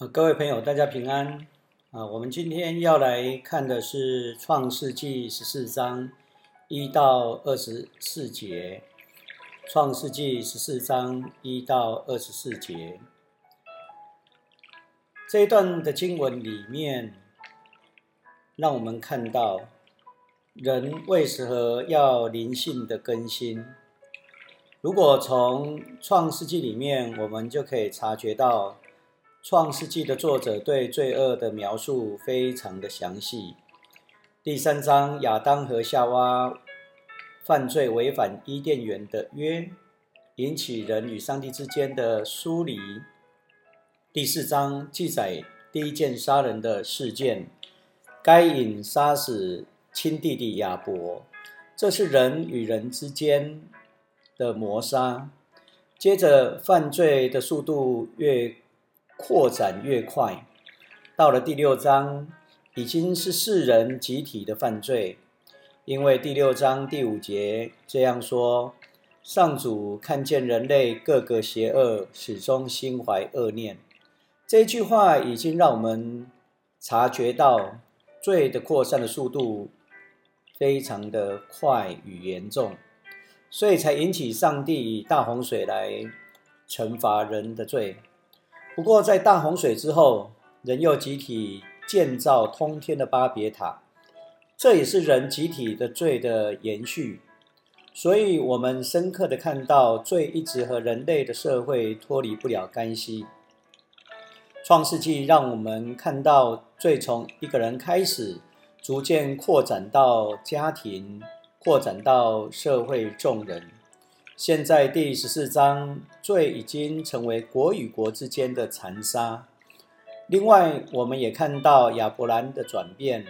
呃，各位朋友，大家平安啊！我们今天要来看的是《创世纪》十四章一到二十四节，《创世纪》十四章一到二十四节这一段的经文里面，让我们看到人为何要灵性的更新。如果从《创世纪》里面，我们就可以察觉到。创世纪的作者对罪恶的描述非常的详细。第三章，亚当和夏娃犯罪，违反伊甸园的约，引起人与上帝之间的疏离。第四章记载第一件杀人的事件，该隐杀死亲弟弟亚伯，这是人与人之间的磨杀。接着，犯罪的速度越。扩展越快，到了第六章，已经是世人集体的犯罪。因为第六章第五节这样说：上主看见人类各个邪恶，始终心怀恶念。这句话已经让我们察觉到罪的扩散的速度非常的快与严重，所以才引起上帝以大洪水来惩罚人的罪。不过，在大洪水之后，人又集体建造通天的巴别塔，这也是人集体的罪的延续。所以，我们深刻的看到，罪一直和人类的社会脱离不了干系。创世纪让我们看到，罪从一个人开始，逐渐扩展到家庭，扩展到社会众人。现在第十四章，罪已经成为国与国之间的残杀。另外，我们也看到亚伯兰的转变，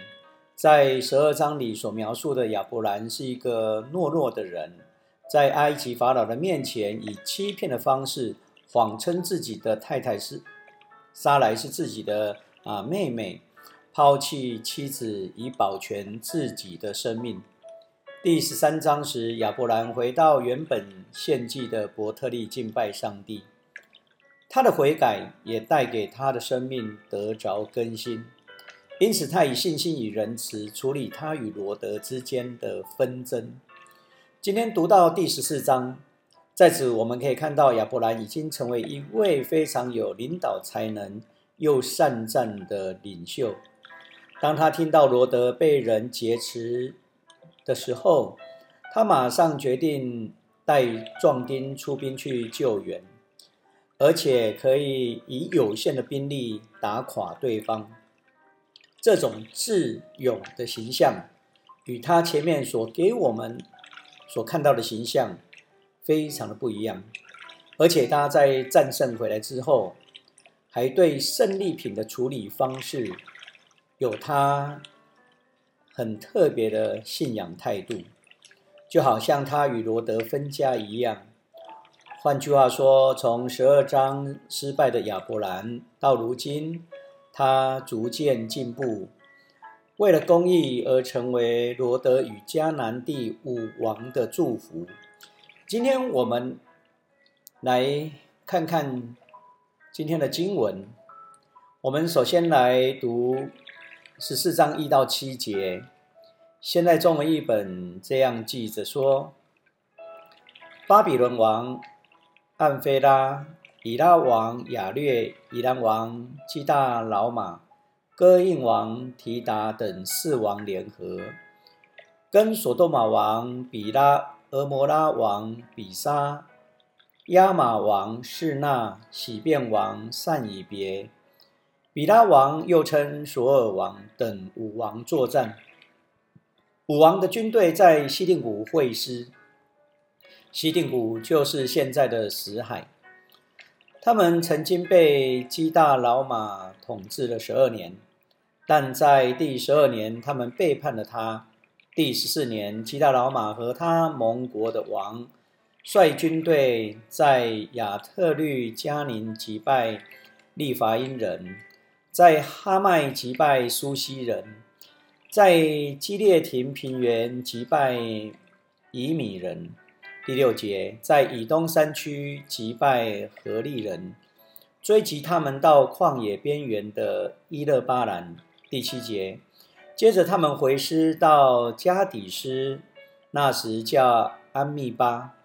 在十二章里所描述的亚伯兰是一个懦弱的人，在埃及法老的面前，以欺骗的方式谎称自己的太太是莎莱是自己的啊妹妹，抛弃妻子以保全自己的生命。第十三章时，亚伯兰回到原本献祭的伯特利敬拜上帝。他的悔改也带给他的生命得着更新，因此他以信心与仁慈处理他与罗德之间的纷争。今天读到第十四章，在此我们可以看到亚伯兰已经成为一位非常有领导才能又善战的领袖。当他听到罗德被人劫持，的时候，他马上决定带壮丁出兵去救援，而且可以以有限的兵力打垮对方。这种智勇的形象，与他前面所给我们所看到的形象非常的不一样。而且他在战胜回来之后，还对胜利品的处理方式有他。很特别的信仰态度，就好像他与罗德分家一样。换句话说，从十二章失败的亚伯兰到如今，他逐渐进步，为了公义而成为罗德与迦南地武王的祝福。今天我们来看看今天的经文。我们首先来读。十四章一到七节，现在中文译本这样记着说：巴比伦王暗菲拉、以拉王亚略、以兰王基大老马、哥印王提达等四王联合，跟索多玛王比拉、俄摩拉王比沙、亚玛王士那、喜变王善以别。比拉王又称索尔王等五王作战，五王的军队在西定谷会师。西定谷就是现在的死海。他们曾经被基大老马统治了十二年，但在第十二年，他们背叛了他。第十四年，基大老马和他盟国的王率军队在亚特律加宁击败利伐因人。在哈麦击败苏西人，在基列廷平原击败以米人。第六节，在以东山区击败何利人。追击他们到旷野边缘的伊勒巴兰。第七节，接着他们回师到加底斯，那时叫安密巴，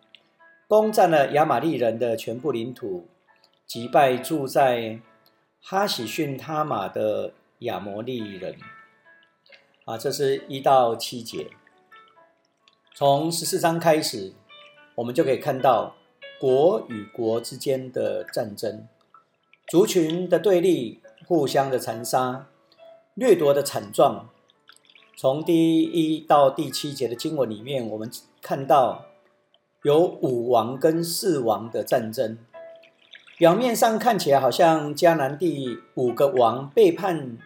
攻占了亚玛利人的全部领土，击败住在哈喜逊他玛的亚摩利人。啊，这是一到七节。从十四章开始，我们就可以看到国与国之间的战争，族群的对立，互相的残杀。掠夺的惨状，从第一到第七节的经文里面，我们看到有五王跟四王的战争。表面上看起来好像迦南地五个王背叛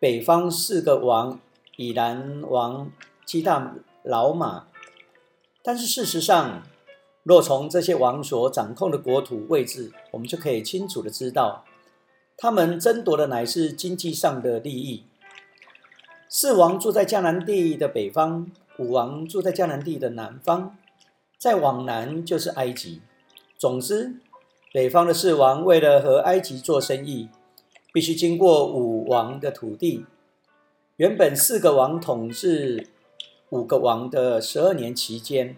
北方四个王以南王基大老马，但是事实上，若从这些王所掌控的国土位置，我们就可以清楚的知道。他们争夺的乃是经济上的利益。四王住在迦南地的北方，五王住在迦南地的南方，再往南就是埃及。总之，北方的四王为了和埃及做生意，必须经过五王的土地。原本四个王统治五个王的十二年期间，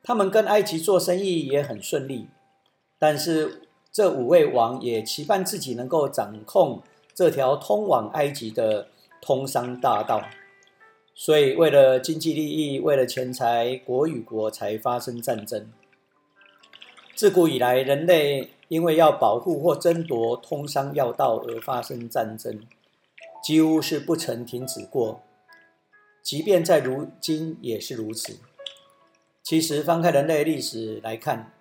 他们跟埃及做生意也很顺利，但是。这五位王也期盼自己能够掌控这条通往埃及的通商大道，所以为了经济利益，为了钱财，国与国才发生战争。自古以来，人类因为要保护或争夺通商要道而发生战争，几乎是不曾停止过。即便在如今也是如此。其实，翻开人类历史来看，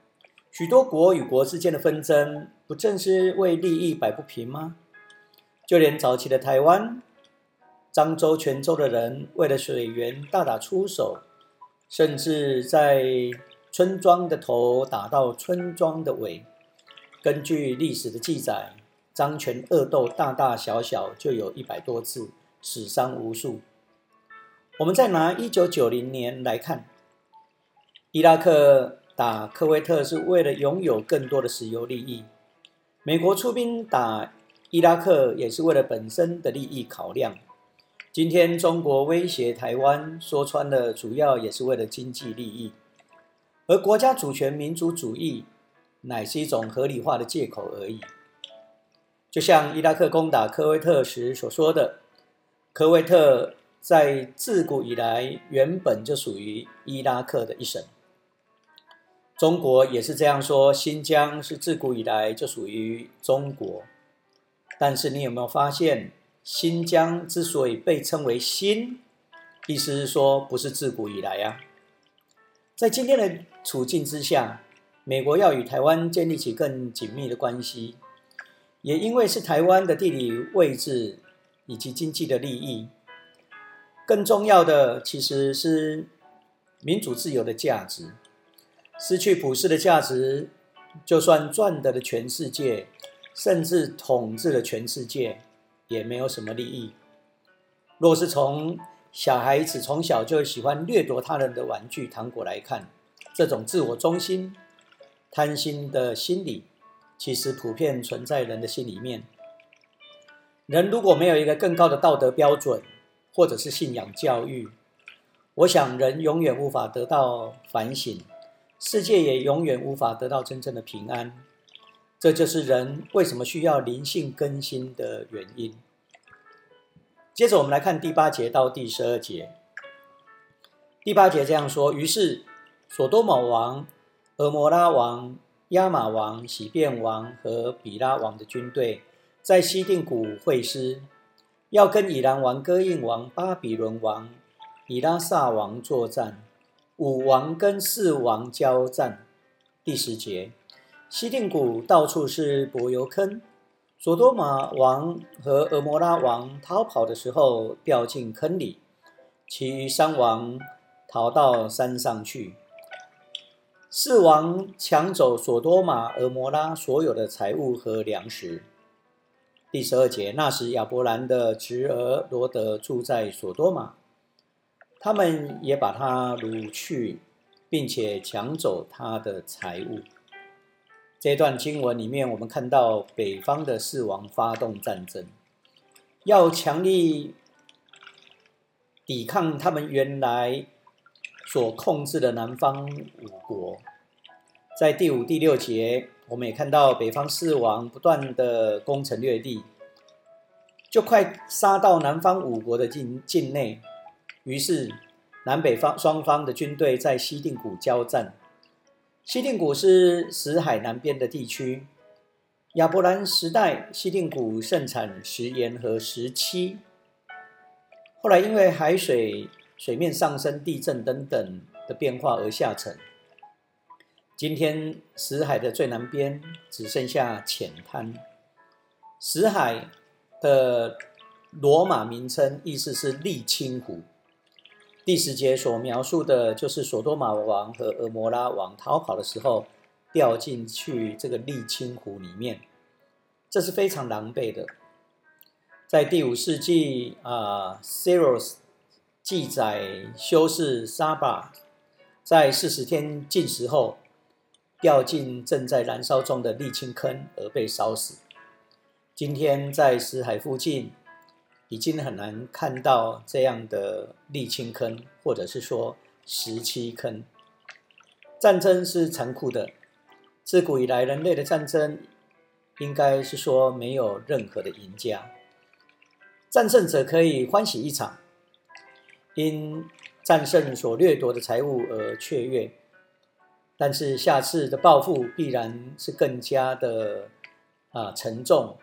许多国与国之间的纷争，不正是为利益摆不平吗？就连早期的台湾，漳州、泉州的人为了水源大打出手，甚至在村庄的头打到村庄的尾。根据历史的记载，漳泉恶斗大大小小就有一百多次，死伤无数。我们再拿一九九零年来看，伊拉克。打科威特是为了拥有更多的石油利益，美国出兵打伊拉克也是为了本身的利益考量。今天中国威胁台湾，说穿了主要也是为了经济利益，而国家主权、民族主义乃是一种合理化的借口而已。就像伊拉克攻打科威特时所说的，科威特在自古以来原本就属于伊拉克的一省。中国也是这样说，新疆是自古以来就属于中国。但是你有没有发现，新疆之所以被称为“新”，意思是说不是自古以来呀？在今天的处境之下，美国要与台湾建立起更紧密的关系，也因为是台湾的地理位置以及经济的利益。更重要的其实是民主自由的价值。失去普世的价值，就算赚得了全世界，甚至统治了全世界，也没有什么利益。若是从小孩子从小就喜欢掠夺他人的玩具、糖果来看，这种自我中心、贪心的心理，其实普遍存在人的心里面。人如果没有一个更高的道德标准，或者是信仰教育，我想人永远无法得到反省。世界也永远无法得到真正的平安，这就是人为什么需要灵性更新的原因。接着，我们来看第八节到第十二节。第八节这样说：于是，索多玛王、俄摩拉王、亚玛王、喜变王和比拉王的军队在西定谷会师，要跟以兰王、哥印王、巴比伦王、以拉萨王作战。五王跟四王交战，第十节，西定谷到处是柏油坑，索多玛王和俄摩拉王逃跑的时候掉进坑里，其余三王逃到山上去。四王抢走索多玛、俄摩拉所有的财物和粮食。第十二节，那时亚伯兰的侄儿罗德住在索多玛。他们也把他掳去，并且抢走他的财物。这段经文里面，我们看到北方的四王发动战争，要强力抵抗他们原来所控制的南方五国。在第五、第六节，我们也看到北方四王不断的攻城略地，就快杀到南方五国的境境内。于是，南北方双方的军队在西定谷交战。西定谷是死海南边的地区。亚伯兰时代，西定谷盛产石盐和石漆。后来因为海水水面上升、地震等等的变化而下沉。今天死海的最南边只剩下浅滩。死海的罗马名称意思是沥青湖。第十节所描述的就是索多玛王和俄摩拉王逃跑的时候掉进去这个沥青湖里面，这是非常狼狈的。在第五世纪啊，Ceros 记载修士沙巴在四十天禁食后掉进正在燃烧中的沥青坑而被烧死。今天在死海附近。已经很难看到这样的沥青坑，或者是说石漆坑。战争是残酷的，自古以来人类的战争应该是说没有任何的赢家，战胜者可以欢喜一场，因战胜所掠夺的财物而雀跃，但是下次的报复必然是更加的啊沉重，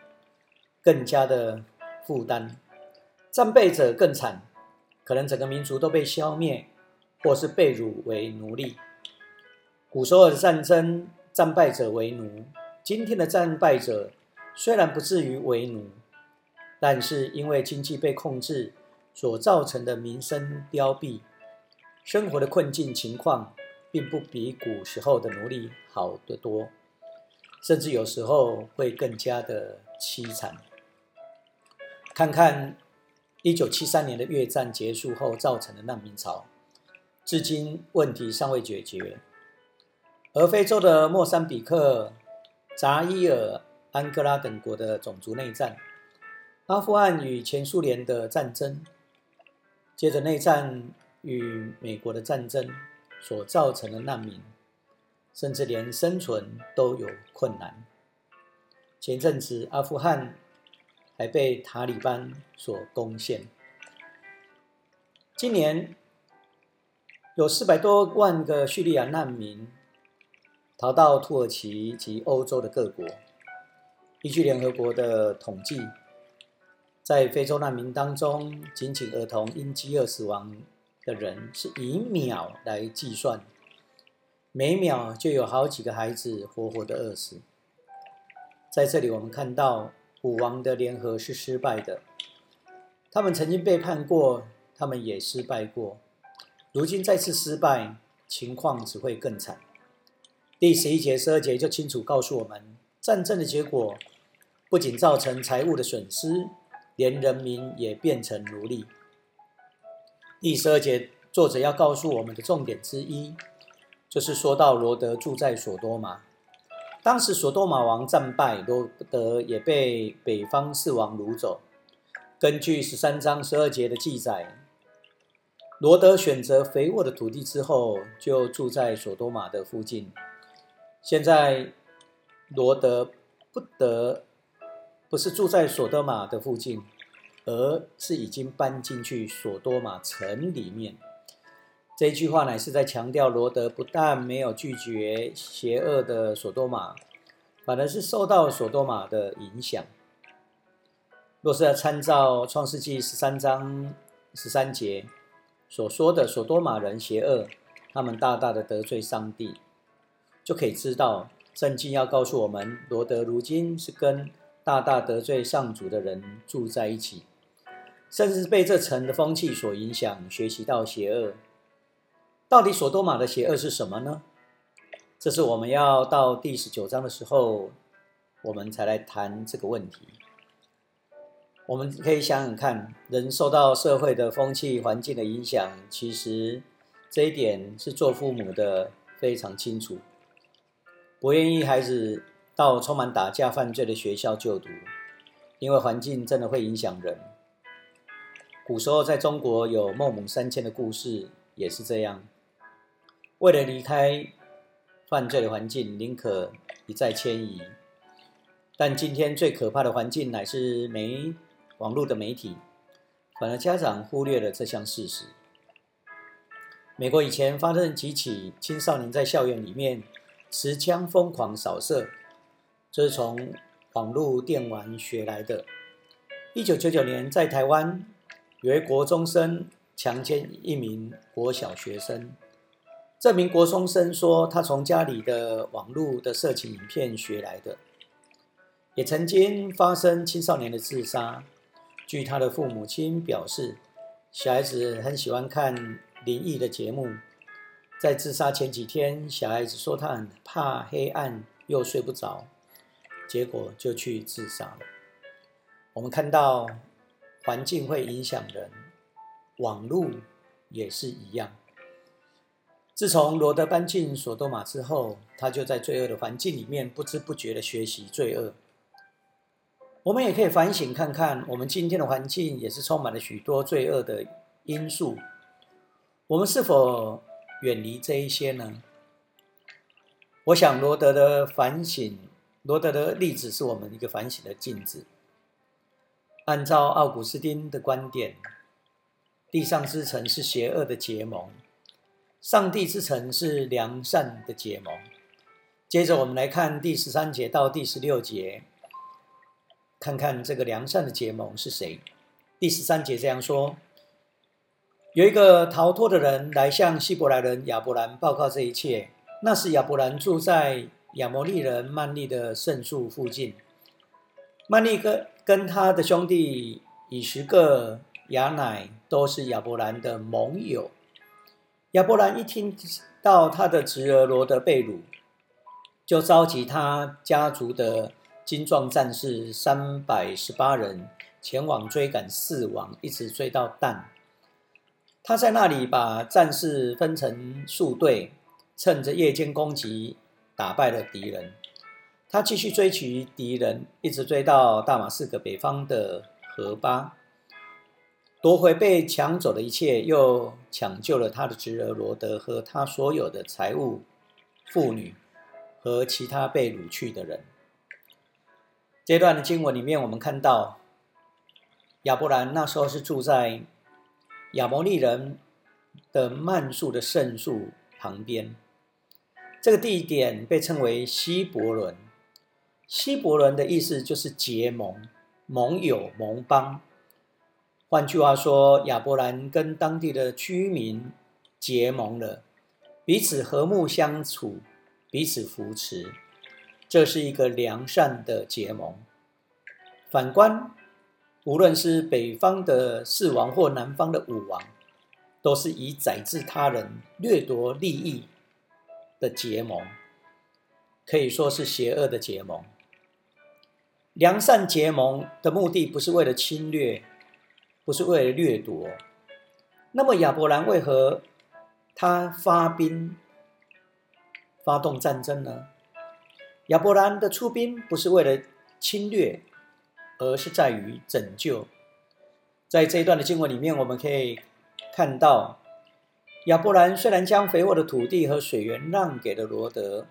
更加的负担。战败者更惨，可能整个民族都被消灭，或是被辱为奴隶。古时候的战争，战败者为奴；今天的战败者虽然不至于为奴，但是因为经济被控制所造成的民生凋敝，生活的困境情况，并不比古时候的奴隶好得多，甚至有时候会更加的凄惨。看看。一九七三年的越战结束后造成的难民潮，至今问题尚未解决。而非洲的莫桑比克、扎伊尔、安哥拉等国的种族内战，阿富汗与前苏联的战争，接着内战与美国的战争所造成的难民，甚至连生存都有困难。前阵子阿富汗。还被塔利班所攻陷。今年有四百多万个叙利亚难民逃到土耳其及欧洲的各国。依据联合国的统计，在非洲难民当中，仅仅儿童因饥饿死亡的人是以秒来计算，每秒就有好几个孩子活活的饿死。在这里，我们看到。武王的联合是失败的，他们曾经背叛过，他们也失败过，如今再次失败，情况只会更惨。第十一节、十二节就清楚告诉我们，战争的结果不仅造成财物的损失，连人民也变成奴隶。第十二节作者要告诉我们的重点之一，就是说到罗德住在索多玛。当时，索多玛王战败，罗德也被北方四王掳走。根据十三章十二节的记载，罗德选择肥沃的土地之后，就住在索多玛的附近。现在，罗德不得不是住在索多玛的附近，而是已经搬进去索多玛城里面。这句话乃是在强调，罗德不但没有拒绝邪恶的索多玛，反而是受到索多玛的影响。若是要参照创世纪十三章十三节所说的索多玛人邪恶，他们大大的得罪上帝，就可以知道圣经要告诉我们，罗德如今是跟大大得罪上主的人住在一起，甚至被这城的风气所影响，学习到邪恶。到底索多玛的邪恶是什么呢？这是我们要到第十九章的时候，我们才来谈这个问题。我们可以想想看，人受到社会的风气环境的影响，其实这一点是做父母的非常清楚。不愿意孩子到充满打架犯罪的学校就读，因为环境真的会影响人。古时候在中国有孟母三迁的故事，也是这样。为了离开犯罪的环境，宁可一再迁移。但今天最可怕的环境乃是媒网络的媒体，反而家长忽略了这项事实。美国以前发生几起青少年在校园里面持枪疯狂扫射，这是从网络电玩学来的。一九九九年在台湾。有位国中生强奸一名国小学生，这名国中生说他从家里的网络的色情影片学来的。也曾经发生青少年的自杀。据他的父母亲表示，小孩子很喜欢看灵异的节目，在自杀前几天，小孩子说他很怕黑暗又睡不着，结果就去自杀了。我们看到。环境会影响人，网络也是一样。自从罗德搬进索多玛之后，他就在罪恶的环境里面不知不觉的学习罪恶。我们也可以反省看看，我们今天的环境也是充满了许多罪恶的因素。我们是否远离这一些呢？我想罗德的反省，罗德的例子是我们一个反省的镜子。按照奥古斯丁的观点，地上之城是邪恶的结盟，上帝之城是良善的结盟。接着，我们来看第十三节到第十六节，看看这个良善的结盟是谁。第十三节这样说：有一个逃脱的人来向希伯来人亚伯兰报告这一切。那时，亚伯兰住在亚摩利人曼利的圣树附近。曼利跟跟他的兄弟以十个亚乃都是亚伯兰的盟友。亚伯兰一听到他的侄儿罗德被掳，就召集他家族的精壮战士三百十八人前往追赶四王，一直追到但。他在那里把战士分成数队，趁着夜间攻击，打败了敌人。他继续追击敌人，一直追到大马士革北方的河巴，夺回被抢走的一切，又抢救了他的侄儿罗德和他所有的财物、妇女和其他被掳去的人。这段的经文里面，我们看到亚伯兰那时候是住在亚摩利人的曼树的圣树旁边，这个地点被称为希伯伦。希伯伦的意思就是结盟、盟友、盟邦。换句话说，亚伯兰跟当地的居民结盟了，彼此和睦相处，彼此扶持，这是一个良善的结盟。反观，无论是北方的四王或南方的五王，都是以宰制他人、掠夺利益的结盟，可以说是邪恶的结盟。良善结盟的目的不是为了侵略，不是为了掠夺。那么亚伯兰为何他发兵发动战争呢？亚伯兰的出兵不是为了侵略，而是在于拯救。在这一段的经文里面，我们可以看到，亚伯兰虽然将肥沃的土地和水源让给了罗德。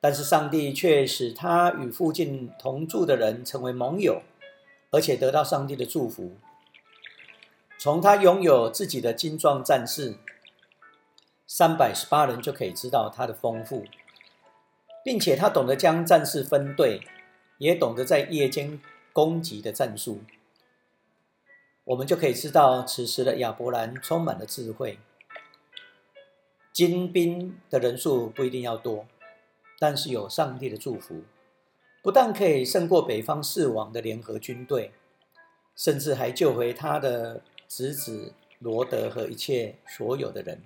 但是上帝却使他与附近同住的人成为盟友，而且得到上帝的祝福。从他拥有自己的精壮战士三百十八人就可以知道他的丰富，并且他懂得将战士分队，也懂得在夜间攻击的战术。我们就可以知道，此时的亚伯兰充满了智慧。精兵的人数不一定要多。但是有上帝的祝福，不但可以胜过北方四王的联合军队，甚至还救回他的侄子罗德和一切所有的人。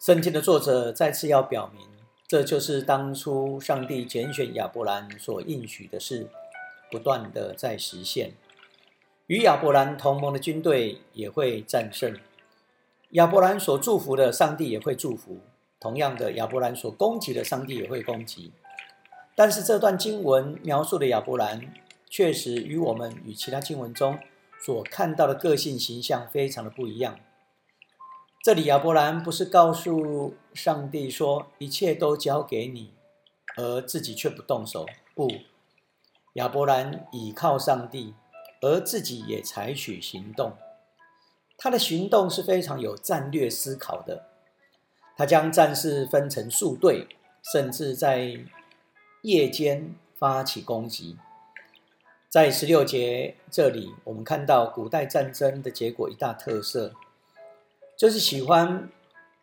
圣经的作者再次要表明，这就是当初上帝拣选亚伯兰所应许的事，不断的在实现。与亚伯兰同盟的军队也会战胜，亚伯兰所祝福的，上帝也会祝福。同样的，亚伯兰所攻击的，上帝也会攻击。但是这段经文描述的亚伯兰，确实与我们与其他经文中所看到的个性形象非常的不一样。这里亚伯兰不是告诉上帝说一切都交给你，而自己却不动手。不，亚伯兰倚靠上帝，而自己也采取行动。他的行动是非常有战略思考的。他将战士分成数队，甚至在。夜间发起攻击，在十六节这里，我们看到古代战争的结果一大特色，就是喜欢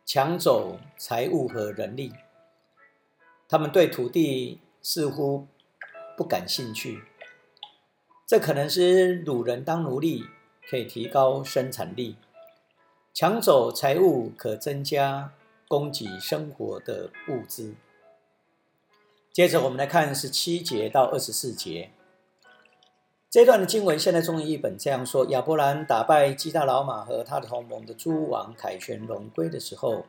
抢走财物和人力。他们对土地似乎不感兴趣，这可能是掳人当奴隶可以提高生产力，抢走财物可增加供给生活的物资。接着我们来看十七节到二十四节这段的经文。现在中译本这样说：亚伯兰打败基大老马和他的同盟的诸王，凯旋龙归的时候，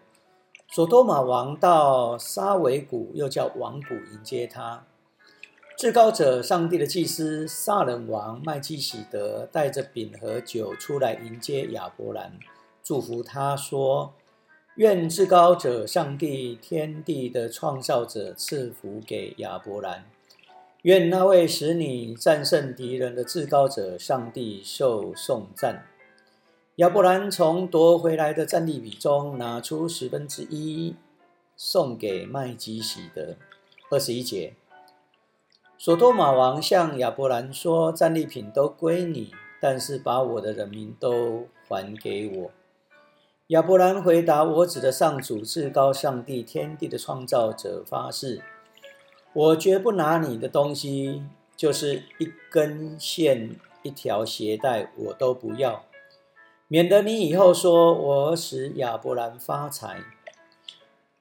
索多玛王到沙维谷，又叫王谷迎接他。至高者上帝的祭司撒冷王麦基喜德带着饼和酒出来迎接亚伯兰，祝福他说。愿至高者上帝天地的创造者赐福给亚伯兰。愿那位使你战胜敌人的至高者上帝受颂赞。亚伯兰从夺回来的战利品中拿出十分之一，送给麦基喜德。二十一节，索多玛王向亚伯兰说：“战利品都归你，但是把我的人民都还给我。”亚伯兰回答：“我指的上主至高上帝，天地的创造者发誓，我绝不拿你的东西，就是一根线、一条鞋带，我都不要，免得你以后说我使亚伯兰发财。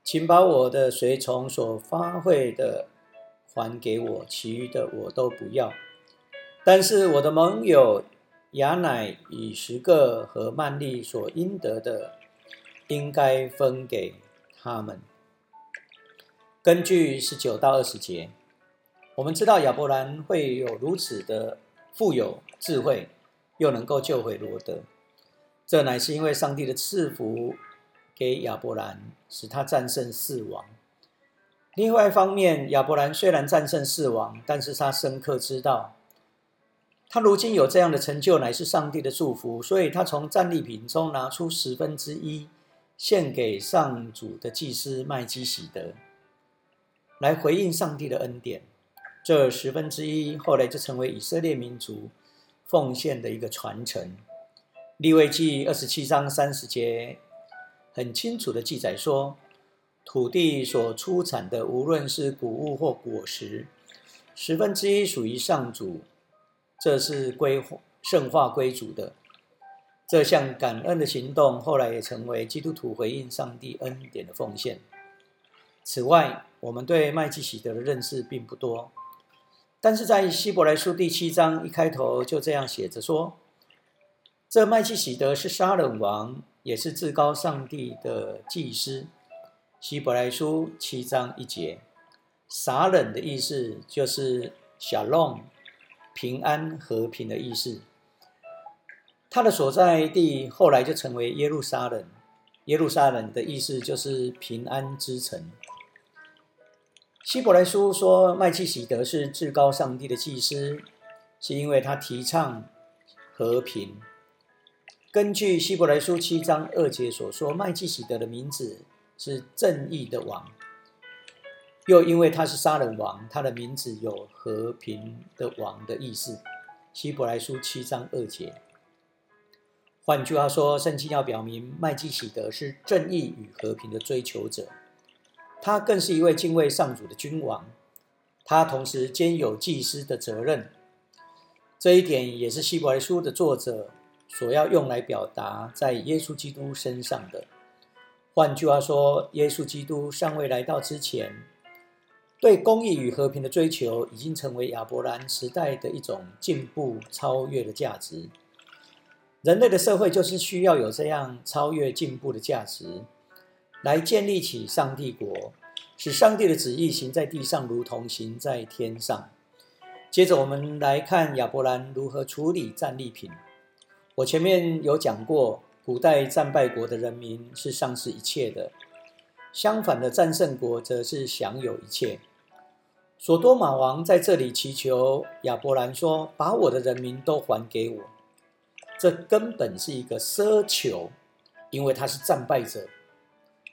请把我的随从所发会的还给我，其余的我都不要。但是我的盟友。”雅乃以十个和曼利所应得的，应该分给他们。根据十九到二十节，我们知道亚伯兰会有如此的富有智慧，又能够救回罗德，这乃是因为上帝的赐福给亚伯兰，使他战胜四王。另外一方面，亚伯兰虽然战胜四王，但是他深刻知道。他如今有这样的成就，乃是上帝的祝福，所以他从战利品中拿出十分之一，献给上主的祭司麦基喜德，来回应上帝的恩典。这十分之一后来就成为以色列民族奉献的一个传承。利未记二十七章三十节很清楚的记载说，土地所出产的，无论是谷物或果实，十分之一属于上主。这是归圣化归主的这项感恩的行动，后来也成为基督徒回应上帝恩典的奉献。此外，我们对麦基喜德的认识并不多，但是在希伯来书第七章一开头就这样写着说：“这麦基喜德是杀人王，也是至高上帝的祭司。”希伯来书七章一节，“杀人”的意思就是小弄。平安和平的意思。他的所在地后来就成为耶路撒冷。耶路撒冷的意思就是平安之城。希伯来书说麦基喜德是至高上帝的祭司，是因为他提倡和平。根据希伯来书七章二节所说，麦基喜德的名字是正义的王。又因为他是杀人王，他的名字有和平的王的意思。希伯来书七章二节。换句话说，圣经要表明麦基喜德是正义与和平的追求者，他更是一位敬畏上主的君王。他同时兼有祭司的责任，这一点也是希伯来书的作者所要用来表达在耶稣基督身上的。换句话说，耶稣基督尚未来到之前。对公义与和平的追求，已经成为亚伯兰时代的一种进步、超越的价值。人类的社会就是需要有这样超越、进步的价值。来建立起上帝国，使上帝的旨意行在地上，如同行在天上。接着，我们来看亚伯兰如何处理战利品。我前面有讲过，古代战败国的人民是丧失一切的，相反的战胜国则是享有一切。索多玛王在这里祈求亚伯兰说：“把我的人民都还给我。”这根本是一个奢求，因为他是战败者。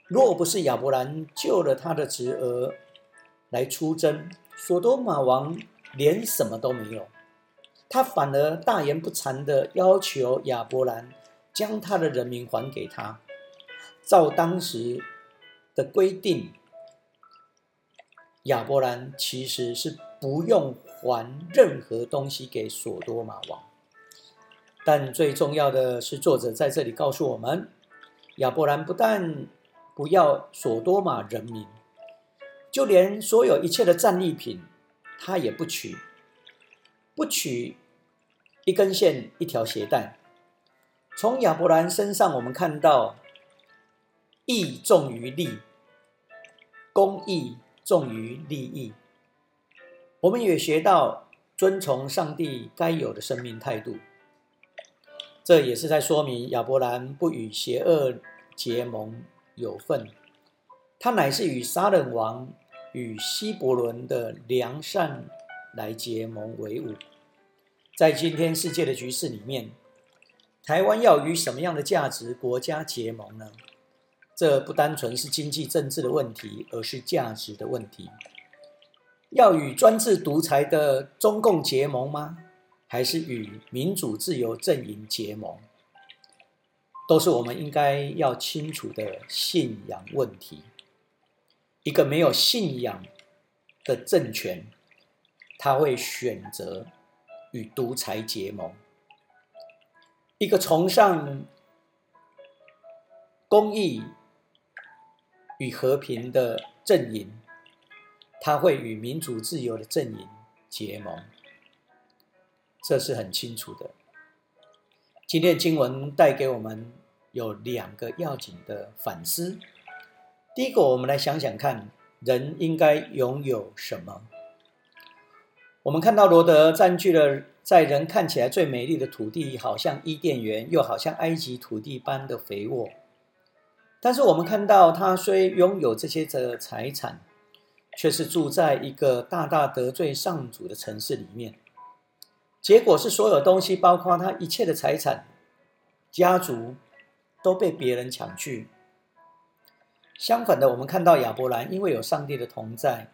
若不是亚伯兰救了他的侄儿来出征，索多玛王。连什么都没有，他反而大言不惭的要求亚伯兰将他的人民还给他。照当时的规定，亚伯兰其实是不用还任何东西给索多玛王。但最重要的是，作者在这里告诉我们，亚伯兰不但不要索多玛人民，就连所有一切的战利品。他也不取，不取一根线、一条鞋带。从亚伯兰身上，我们看到义重于利，公义重于利益。我们也学到遵从上帝该有的生命态度。这也是在说明亚伯兰不与邪恶结盟有份，他乃是与杀人王。与希伯伦的良善来结盟为伍，在今天世界的局势里面，台湾要与什么样的价值国家结盟呢？这不单纯是经济政治的问题，而是价值的问题。要与专制独裁的中共结盟吗？还是与民主自由阵营结盟？都是我们应该要清楚的信仰问题。一个没有信仰的政权，他会选择与独裁结盟；一个崇尚公义与和平的阵营，他会与民主自由的阵营结盟。这是很清楚的。今天经文带给我们有两个要紧的反思。第一个，我们来想想看，人应该拥有什么？我们看到罗德占据了在人看起来最美丽的土地，好像伊甸园，又好像埃及土地般的肥沃。但是我们看到他虽拥有这些的财产，却是住在一个大大得罪上主的城市里面。结果是所有东西，包括他一切的财产、家族，都被别人抢去。相反的，我们看到亚伯兰，因为有上帝的同在，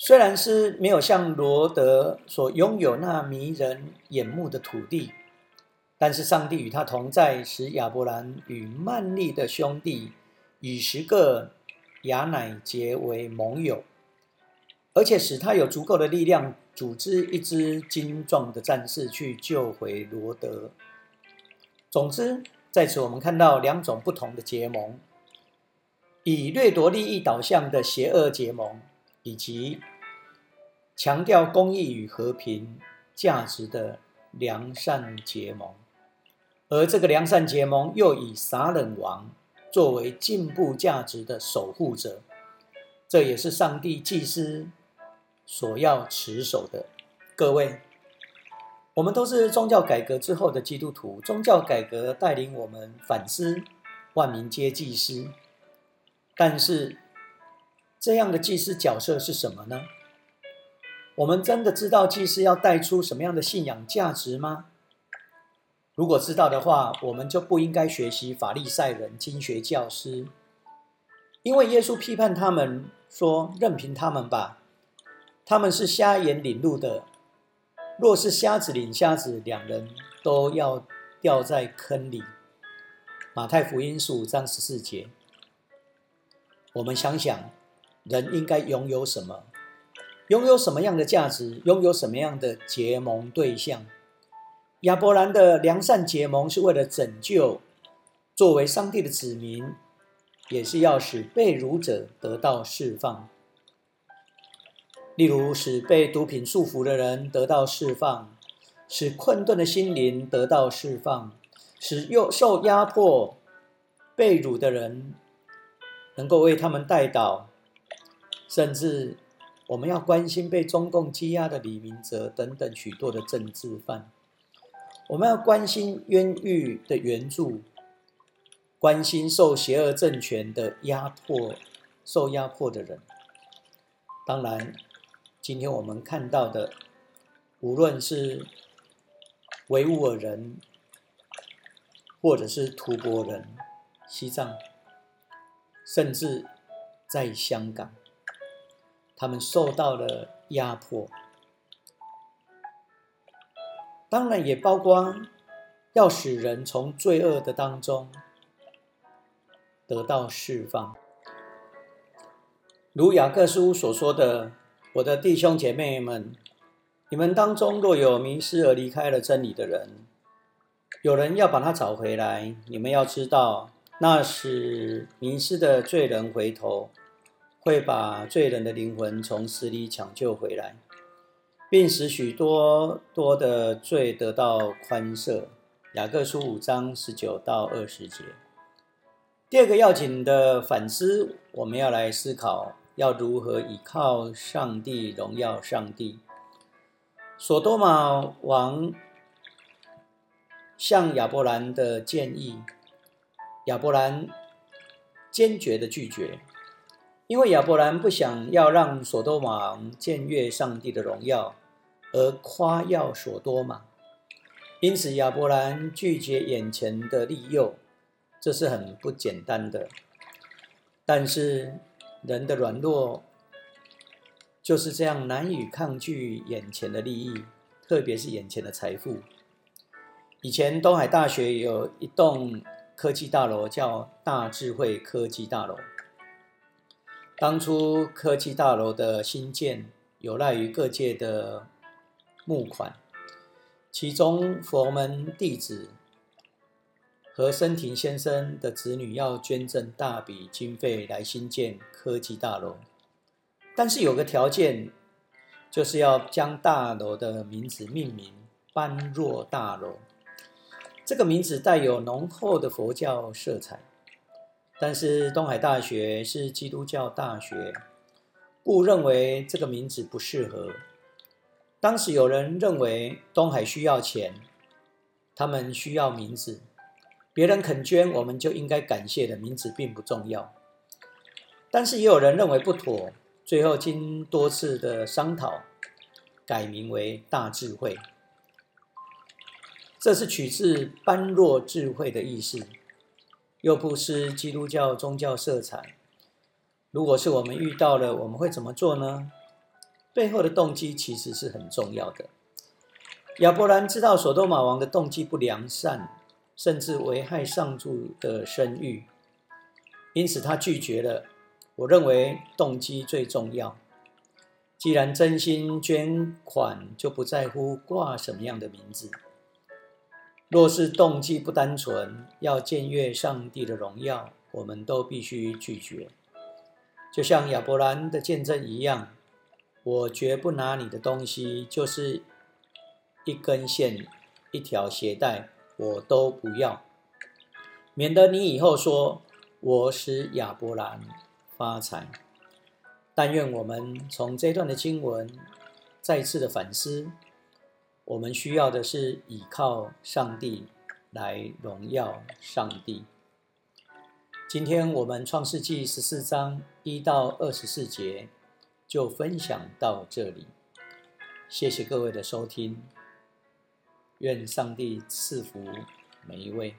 虽然是没有像罗德所拥有那迷人眼目的土地，但是上帝与他同在，使亚伯兰与曼利的兄弟以十个亚乃结为盟友，而且使他有足够的力量组织一支精壮的战士去救回罗德。总之，在此我们看到两种不同的结盟。以掠夺利益导向的邪恶结盟，以及强调公益与和平价值的良善结盟，而这个良善结盟又以撒冷王作为进步价值的守护者，这也是上帝祭司所要持守的。各位，我们都是宗教改革之后的基督徒，宗教改革带领我们反思万民皆祭司。但是，这样的祭司角色是什么呢？我们真的知道祭司要带出什么样的信仰价值吗？如果知道的话，我们就不应该学习法利赛人、经学教师，因为耶稣批判他们说：“任凭他们吧，他们是瞎眼领路的。若是瞎子领瞎子，两人都要掉在坑里。”马太福音十五章十四节。我们想想，人应该拥有什么？拥有什么样的价值？拥有什么样的结盟对象？亚伯兰的良善结盟是为了拯救，作为上帝的子民，也是要使被辱者得到释放。例如，使被毒品束缚的人得到释放，使困顿的心灵得到释放，使又受压迫、被辱的人。能够为他们代祷，甚至我们要关心被中共羁押的李明哲等等许多的政治犯，我们要关心冤狱的援助，关心受邪恶政权的压迫、受压迫的人。当然，今天我们看到的，无论是维吾尔人，或者是吐蕃人、西藏。甚至在香港，他们受到了压迫，当然也包括要使人从罪恶的当中得到释放。如雅各书所说的：“我的弟兄姐妹们，你们当中若有迷失而离开了真理的人，有人要把他找回来，你们要知道。”那使迷失的罪人回头，会把罪人的灵魂从死里抢救回来，并使许多多的罪得到宽赦。雅各书五章十九到二十节。第二个要紧的反思，我们要来思考要如何依靠上帝荣耀上帝。索多玛王向亚伯兰的建议。亚伯兰坚决的拒绝，因为亚伯兰不想要让索多玛僭越上帝的荣耀而夸耀索多玛，因此亚伯兰拒绝眼前的利诱，这是很不简单的。但是人的软弱就是这样难以抗拒眼前的利益，特别是眼前的财富。以前东海大学有一栋。科技大楼叫大智慧科技大楼。当初科技大楼的兴建有赖于各界的募款，其中佛门弟子和森庭先生的子女要捐赠大笔经费来兴建科技大楼，但是有个条件，就是要将大楼的名字命名“般若大楼”。这个名字带有浓厚的佛教色彩，但是东海大学是基督教大学，故认为这个名字不适合。当时有人认为东海需要钱，他们需要名字，别人肯捐，我们就应该感谢的名字并不重要。但是也有人认为不妥，最后经多次的商讨，改名为大智慧。这是取自般若智慧的意思，又不失基督教宗教色彩。如果是我们遇到了，我们会怎么做呢？背后的动机其实是很重要的。亚伯兰知道索多玛王的动机不良善，甚至危害上主的声誉，因此他拒绝了。我认为动机最重要。既然真心捐款，就不在乎挂什么样的名字。若是动机不单纯，要僭越上帝的荣耀，我们都必须拒绝。就像亚伯兰的见证一样，我绝不拿你的东西，就是一根线、一条鞋带，我都不要，免得你以后说我使亚伯兰发财。但愿我们从这段的经文再次的反思。我们需要的是依靠上帝来荣耀上帝。今天我们创世纪十四章一到二十四节就分享到这里，谢谢各位的收听，愿上帝赐福每一位。